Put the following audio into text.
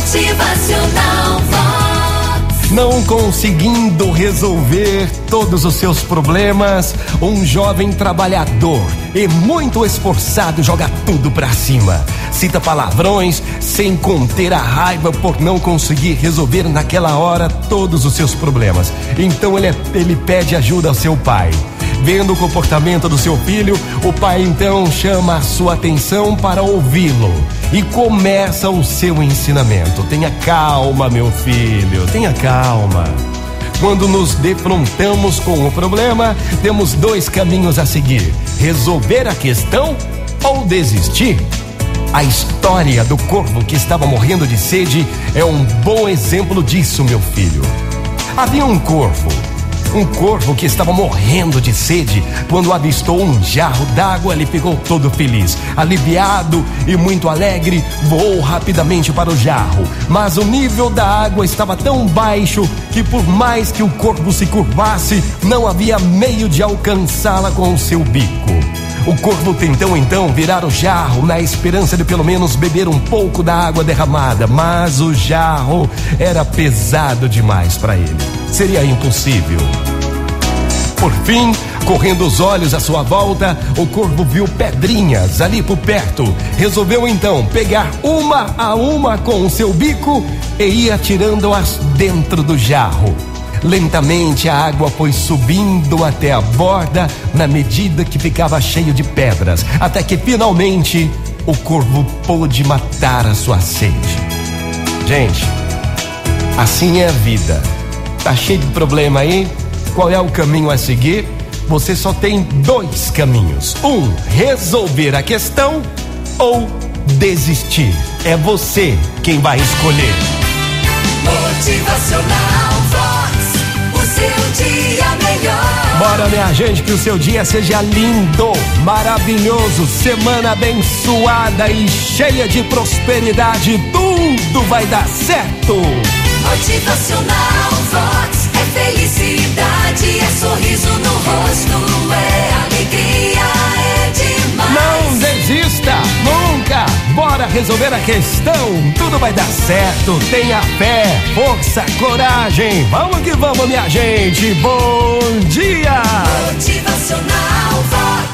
Motivacional. Não conseguindo resolver todos os seus problemas, um jovem trabalhador e muito esforçado joga tudo pra cima. Cita palavrões sem conter a raiva por não conseguir resolver naquela hora todos os seus problemas. Então ele, ele pede ajuda ao seu pai. Vendo o comportamento do seu filho, o pai então chama a sua atenção para ouvi-lo e começa o seu ensinamento. Tenha calma, meu filho, tenha calma. Quando nos defrontamos com o problema, temos dois caminhos a seguir: resolver a questão ou desistir. A história do corvo que estava morrendo de sede é um bom exemplo disso, meu filho. Havia um corvo um corvo que estava morrendo de sede, quando avistou um jarro d'água, ele ficou todo feliz. Aliviado e muito alegre, voou rapidamente para o jarro. Mas o nível da água estava tão baixo que, por mais que o corvo se curvasse, não havia meio de alcançá-la com o seu bico. Corvo tentou então virar o jarro na esperança de pelo menos beber um pouco da água derramada, mas o jarro era pesado demais para ele. Seria impossível. Por fim, correndo os olhos à sua volta, o corvo viu pedrinhas ali por perto. Resolveu então pegar uma a uma com o seu bico e ia tirando-as dentro do jarro. Lentamente a água foi subindo até a borda, na medida que ficava cheio de pedras, até que finalmente o corvo pôde matar a sua sede. Gente, assim é a vida. Tá cheio de problema aí? Qual é o caminho a seguir? Você só tem dois caminhos: um, resolver a questão ou desistir. É você quem vai escolher. Motivacional Vox. Bora, minha gente, que o seu dia seja lindo, maravilhoso, semana abençoada e cheia de prosperidade. Tudo vai dar certo. Motivacional Vox. É felicidade, é sorriso no rosto, resolver a questão. Tudo vai dar certo. Tenha fé, força, coragem. Vamos que vamos, minha gente. Bom dia. Motivacional Vox.